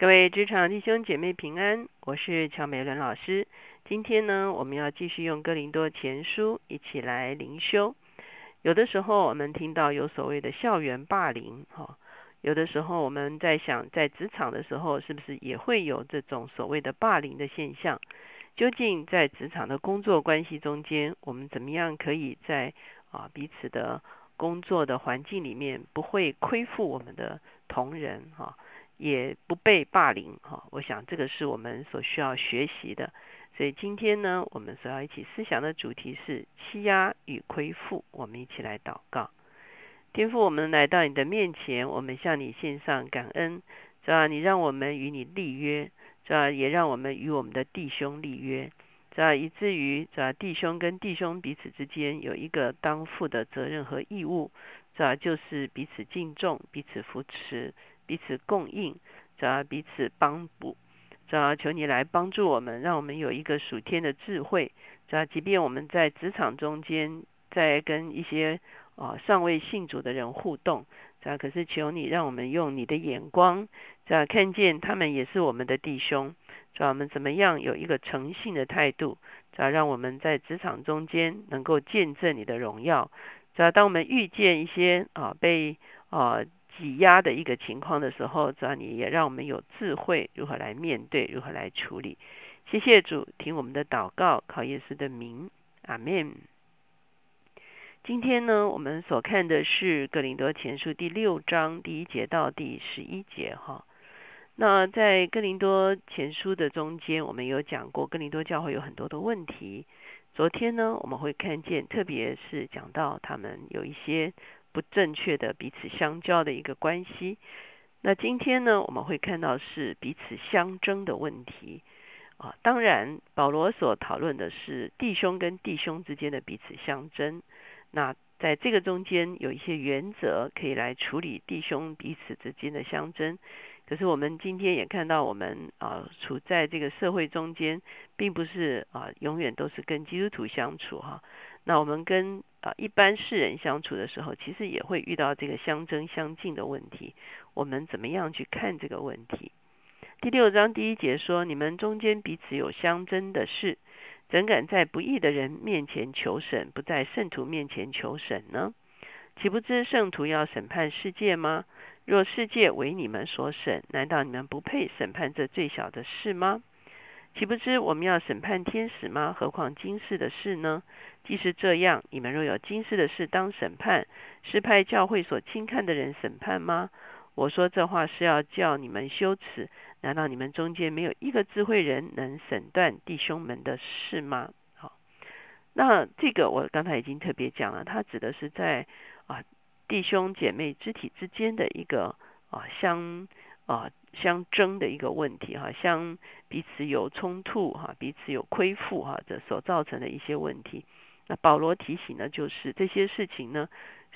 各位职场弟兄姐妹平安，我是乔美伦老师。今天呢，我们要继续用哥林多前书一起来灵修。有的时候我们听到有所谓的校园霸凌，哈，有的时候我们在想，在职场的时候是不是也会有这种所谓的霸凌的现象？究竟在职场的工作关系中间，我们怎么样可以在啊彼此的工作的环境里面不会亏负我们的同仁，哈？也不被霸凌哈，我想这个是我们所需要学习的。所以今天呢，我们所要一起思想的主题是欺压与亏负。我们一起来祷告，天父，我们来到你的面前，我们向你献上感恩，是吧？你让我们与你立约，是吧？也让我们与我们的弟兄立约，是吧？以至于是吧？弟兄跟弟兄彼此之间有一个当负的责任和义务，是吧？就是彼此敬重，彼此扶持。彼此供应，主要彼此帮补，主要求你来帮助我们，让我们有一个属天的智慧。主要即便我们在职场中间，在跟一些啊尚未信主的人互动，主要可是求你让我们用你的眼光，主要看见他们也是我们的弟兄。主要我们怎么样有一个诚信的态度，主要让我们在职场中间能够见证你的荣耀。主要当我们遇见一些啊被啊。挤压的一个情况的时候，主要你也让我们有智慧，如何来面对，如何来处理。谢谢主，听我们的祷告，靠耶稣的名，阿门。今天呢，我们所看的是格林多前书第六章第一节到第十一节哈。那在格林多前书的中间，我们有讲过格林多教会有很多的问题。昨天呢，我们会看见，特别是讲到他们有一些。不正确的彼此相交的一个关系。那今天呢，我们会看到是彼此相争的问题啊。当然，保罗所讨论的是弟兄跟弟兄之间的彼此相争。那在这个中间有一些原则可以来处理弟兄彼此之间的相争。可是我们今天也看到，我们啊处在这个社会中间，并不是啊永远都是跟基督徒相处哈。那我们跟啊一般世人相处的时候，其实也会遇到这个相争相近的问题。我们怎么样去看这个问题？第六章第一节说：“你们中间彼此有相争的事，怎敢在不义的人面前求审，不在圣徒面前求审呢？岂不知圣徒要审判世界吗？若世界为你们所审，难道你们不配审判这最小的事吗？”岂不知我们要审判天使吗？何况今世的事呢？即使这样，你们若有今世的事当审判，是派教会所轻看的人审判吗？我说这话是要叫你们羞耻。难道你们中间没有一个智慧人能审断弟兄们的事吗？好，那这个我刚才已经特别讲了，它指的是在啊弟兄姐妹肢体之间的一个啊相啊。相争的一个问题哈，相彼此有冲突哈，彼此有亏负哈，这所造成的一些问题。那保罗提醒呢，就是这些事情呢，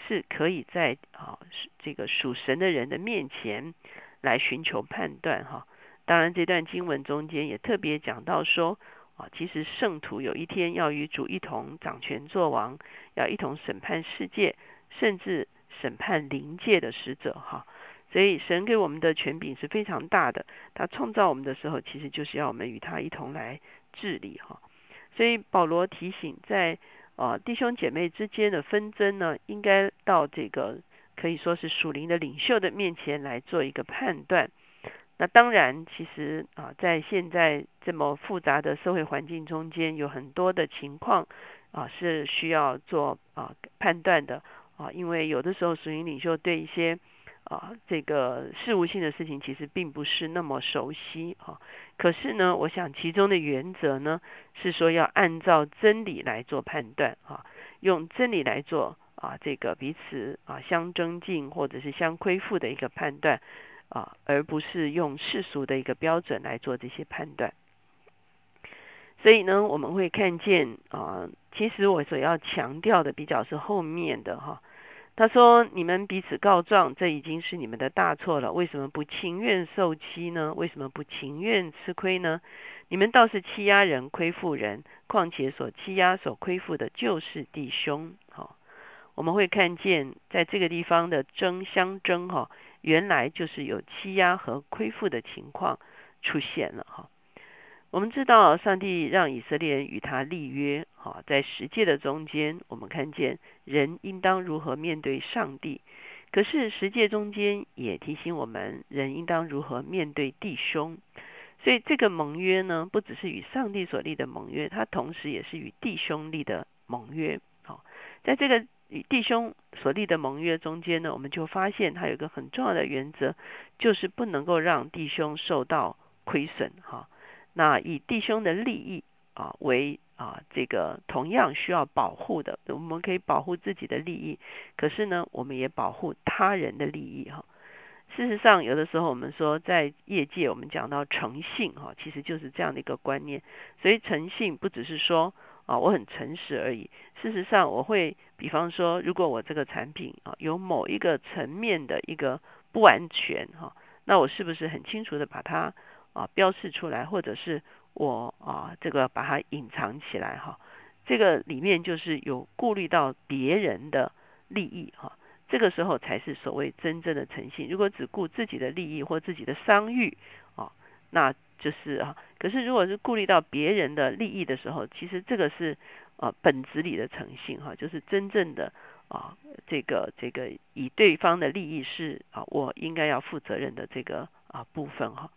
是可以在啊这个属神的人的面前来寻求判断哈。当然，这段经文中间也特别讲到说啊，其实圣徒有一天要与主一同掌权作王，要一同审判世界，甚至审判灵界的使者哈。所以神给我们的权柄是非常大的，他创造我们的时候，其实就是要我们与他一同来治理哈。所以保罗提醒，在啊弟兄姐妹之间的纷争呢，应该到这个可以说是属灵的领袖的面前来做一个判断。那当然，其实啊在现在这么复杂的社会环境中间，有很多的情况啊是需要做啊判断的啊，因为有的时候属灵领袖对一些啊，这个事务性的事情其实并不是那么熟悉啊。可是呢，我想其中的原则呢，是说要按照真理来做判断啊，用真理来做啊，这个彼此啊相增进或者是相亏负的一个判断啊，而不是用世俗的一个标准来做这些判断。所以呢，我们会看见啊，其实我所要强调的比较是后面的哈。他说：“你们彼此告状，这已经是你们的大错了。为什么不情愿受欺呢？为什么不情愿吃亏呢？你们倒是欺压人、亏负人。况且所欺压、所亏负的，就是弟兄。好，我们会看见在这个地方的争相争，哈，原来就是有欺压和亏负的情况出现了哈。我们知道，上帝让以色列人与他立约，哈，在十诫的中间，我们看见人应当如何面对上帝。可是十诫中间也提醒我们，人应当如何面对弟兄。所以这个盟约呢，不只是与上帝所立的盟约，它同时也是与弟兄立的盟约。好，在这个与弟兄所立的盟约中间呢，我们就发现它有一个很重要的原则，就是不能够让弟兄受到亏损。哈。那以弟兄的利益啊为啊这个同样需要保护的，我们可以保护自己的利益，可是呢，我们也保护他人的利益哈。事实上，有的时候我们说在业界，我们讲到诚信哈，其实就是这样的一个观念。所以诚信不只是说啊我很诚实而已。事实上，我会比方说，如果我这个产品啊有某一个层面的一个不完全哈，那我是不是很清楚的把它。啊，标示出来，或者是我啊，这个把它隐藏起来哈，这个里面就是有顾虑到别人的利益哈，这个时候才是所谓真正的诚信。如果只顾自己的利益或自己的商誉啊，那就是啊。可是如果是顾虑到别人的利益的时候，其实这个是啊本质里的诚信哈，就是真正的啊这个这个以对方的利益是啊我应该要负责任的这个啊部分哈。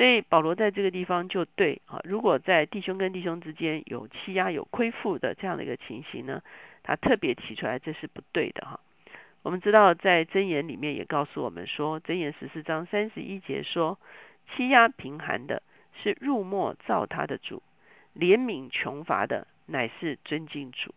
所以保罗在这个地方就对啊，如果在弟兄跟弟兄之间有欺压、有亏负的这样的一个情形呢，他特别提出来这是不对的哈。我们知道在箴言里面也告诉我们说，箴言十四章三十一节说，欺压贫寒的是入没造他的主，怜悯穷乏的乃是尊敬主。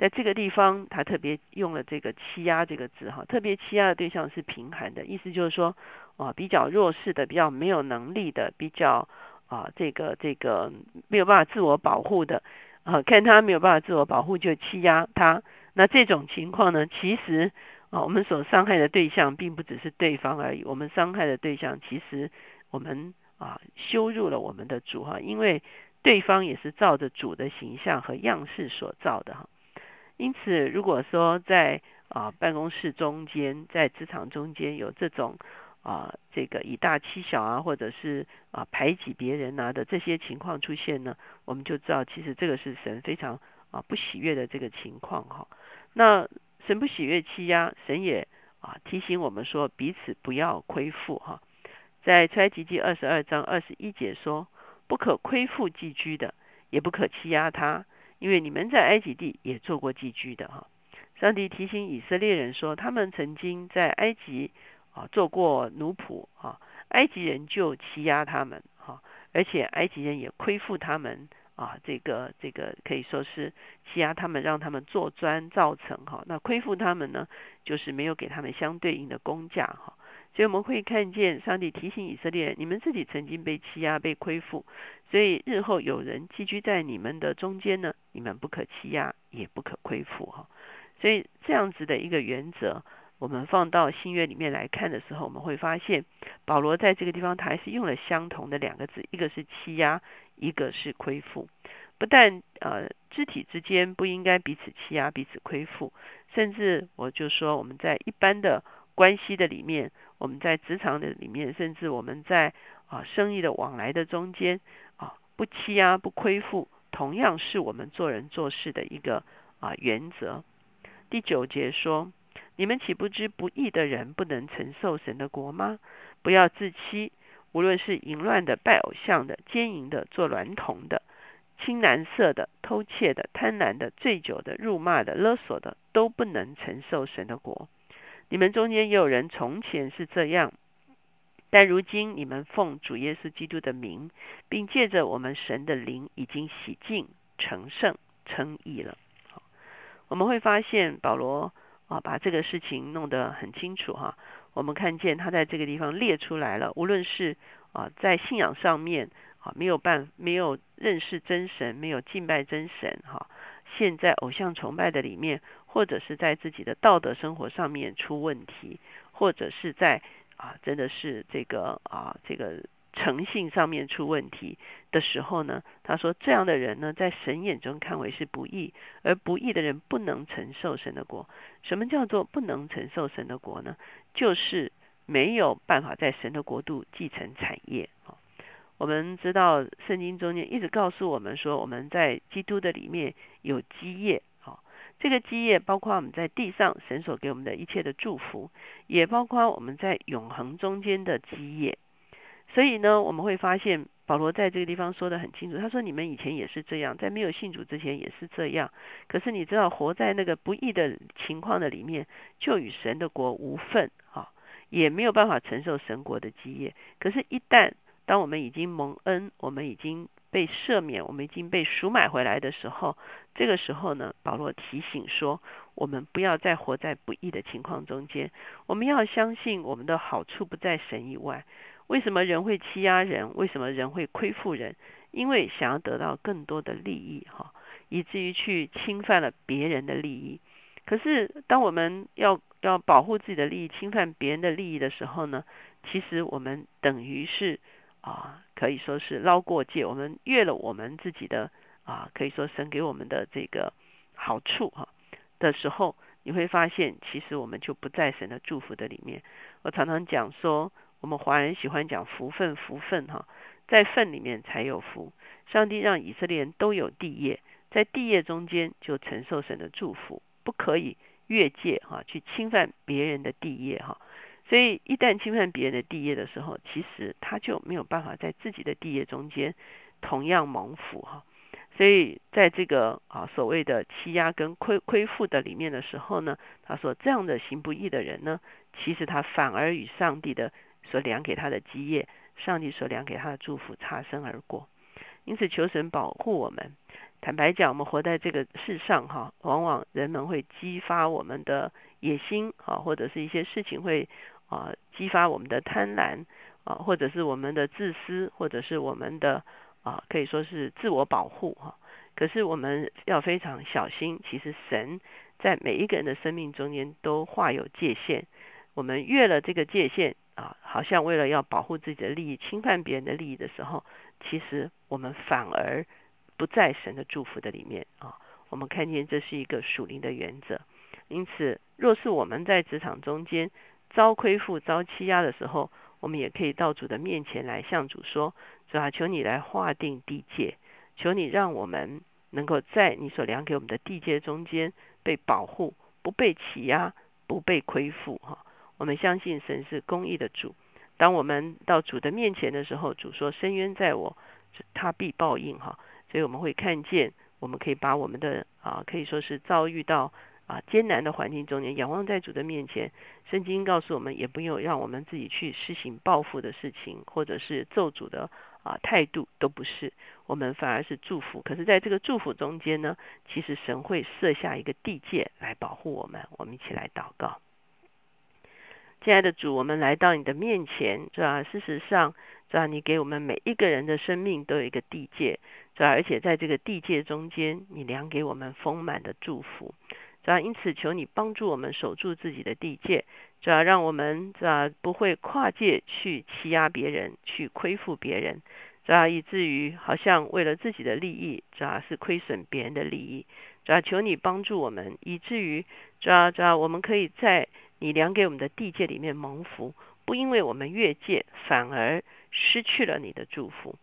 在这个地方，他特别用了这个欺压这个字哈，特别欺压的对象是贫寒的，意思就是说。啊，比较弱势的，比较没有能力的，比较啊，这个这个没有办法自我保护的，啊，看他没有办法自我保护就欺压他。那这种情况呢，其实啊，我们所伤害的对象并不只是对方而已，我们伤害的对象其实我们啊羞辱了我们的主哈，因为对方也是照着主的形象和样式所造的哈。因此，如果说在啊办公室中间，在职场中间有这种。啊，这个以大欺小啊，或者是啊排挤别人啊的这些情况出现呢，我们就知道其实这个是神非常啊不喜悦的这个情况哈。那神不喜悦欺压，神也啊提醒我们说彼此不要亏负哈。在出埃及记二十二章二十一节说，不可亏负寄居的，也不可欺压他，因为你们在埃及地也做过寄居的哈。上帝提醒以色列人说，他们曾经在埃及。啊，做过奴仆啊，埃及人就欺压他们哈，而且埃及人也亏负他们啊，这个这个可以说是欺压他们，让他们做砖造成哈。那亏负他们呢，就是没有给他们相对应的工价哈。所以我们会看见上帝提醒以色列，你们自己曾经被欺压、被亏负，所以日后有人寄居在你们的中间呢，你们不可欺压，也不可亏负哈。所以这样子的一个原则。我们放到新约里面来看的时候，我们会发现保罗在这个地方他还是用了相同的两个字，一个是欺压，一个是亏负。不但呃肢体之间不应该彼此欺压、彼此亏负，甚至我就说我们在一般的关系的里面，我们在职场的里面，甚至我们在啊生意的往来的中间啊不欺压、不亏负，同样是我们做人做事的一个啊原则。第九节说。你们岂不知不义的人不能承受神的国吗？不要自欺，无论是淫乱的、拜偶像的、奸淫的、做娈童的、青蓝色的、偷窃的、贪婪的、醉酒的、辱骂的、勒索的，都不能承受神的国。你们中间也有人从前是这样，但如今你们奉主耶稣基督的名，并借着我们神的灵，已经洗净、成圣、称义了。我们会发现保罗。啊，把这个事情弄得很清楚哈。我们看见他在这个地方列出来了，无论是啊在信仰上面啊没有办没有认识真神，没有敬拜真神哈，现在偶像崇拜的里面，或者是在自己的道德生活上面出问题，或者是在啊真的是这个啊这个。诚信上面出问题的时候呢，他说这样的人呢，在神眼中看为是不义，而不义的人不能承受神的国。什么叫做不能承受神的国呢？就是没有办法在神的国度继承产业啊。我们知道圣经中间一直告诉我们说，我们在基督的里面有基业。这个基业包括我们在地上神所给我们的一切的祝福，也包括我们在永恒中间的基业。所以呢，我们会发现保罗在这个地方说的很清楚。他说：“你们以前也是这样，在没有信主之前也是这样。可是你知道，活在那个不义的情况的里面，就与神的国无份，哈，也没有办法承受神国的基业。可是，一旦当我们已经蒙恩，我们已经被赦免，我们已经被赎买回来的时候，这个时候呢，保罗提醒说，我们不要再活在不义的情况中间，我们要相信我们的好处不在神以外。”为什么人会欺压人？为什么人会亏负人？因为想要得到更多的利益，哈，以至于去侵犯了别人的利益。可是，当我们要要保护自己的利益，侵犯别人的利益的时候呢？其实我们等于是啊，可以说是捞过界，我们越了我们自己的啊，可以说神给我们的这个好处哈的时候，你会发现，其实我们就不在神的祝福的里面。我常常讲说。我们华人喜欢讲福分，福分哈，在份里面才有福。上帝让以色列人都有地业，在地业中间就承受神的祝福，不可以越界哈，去侵犯别人的地业哈。所以一旦侵犯别人的地业的时候，其实他就没有办法在自己的地业中间同样蒙福哈。所以在这个啊所谓的欺压跟亏亏负的里面的时候呢，他说这样的行不义的人呢，其实他反而与上帝的。所量给他的基业，上帝所量给他的祝福擦身而过，因此求神保护我们。坦白讲，我们活在这个世上哈，往往人们会激发我们的野心啊，或者是一些事情会啊激发我们的贪婪啊，或者是我们的自私，或者是我们的啊可以说是自我保护哈。可是我们要非常小心，其实神在每一个人的生命中间都画有界限，我们越了这个界限。啊，好像为了要保护自己的利益，侵犯别人的利益的时候，其实我们反而不在神的祝福的里面啊。我们看见这是一个属灵的原则。因此，若是我们在职场中间遭亏负、遭欺压的时候，我们也可以到主的面前来向主说：主啊，求你来划定地界，求你让我们能够在你所量给我们的地界中间被保护，不被欺压，不被亏负，哈。我们相信神是公义的主。当我们到主的面前的时候，主说：“深渊在我，他必报应。”哈，所以我们会看见，我们可以把我们的啊，可以说是遭遇到啊艰难的环境中间，仰望在主的面前。圣经告诉我们，也不用让我们自己去施行报复的事情，或者是咒主的啊态度，都不是。我们反而是祝福。可是，在这个祝福中间呢，其实神会设下一个地界来保护我们。我们一起来祷告。亲爱的主，我们来到你的面前，是吧？事实上，是吧？你给我们每一个人的生命都有一个地界，是吧？而且在这个地界中间，你量给我们丰满的祝福，因此，求你帮助我们守住自己的地界，是吧？让我们，是吧？不会跨界去欺压别人，去亏负别人，是吧？以至于好像为了自己的利益，是吧？是亏损别人的利益，是吧？求你帮助我们，以至于，是吧？是吧？我们可以在你量给我们的地界里面蒙福，不因为我们越界，反而失去了你的祝福，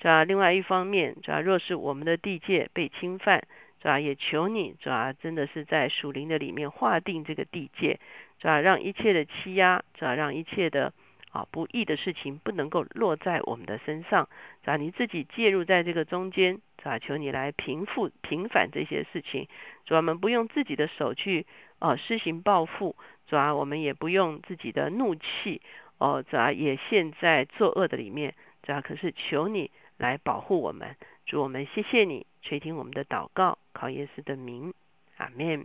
是吧？另外一方面，是吧？若是我们的地界被侵犯，是吧？也求你，是吧？真的是在属灵的里面划定这个地界，是吧？让一切的欺压，是吧？让一切的啊不义的事情不能够落在我们的身上，是吧？你自己介入在这个中间，是吧？求你来平复平反这些事情，主我们不用自己的手去啊施行报复。主啊，我们也不用自己的怒气哦，主啊，也陷在作恶的里面，主啊，可是求你来保护我们，主我们谢谢你垂听我们的祷告，靠耶稣的名，阿门。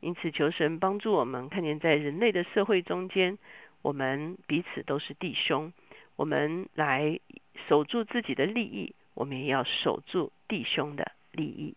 因此求神帮助我们，看见在人类的社会中间，我们彼此都是弟兄，我们来守住自己的利益，我们也要守住弟兄的利益。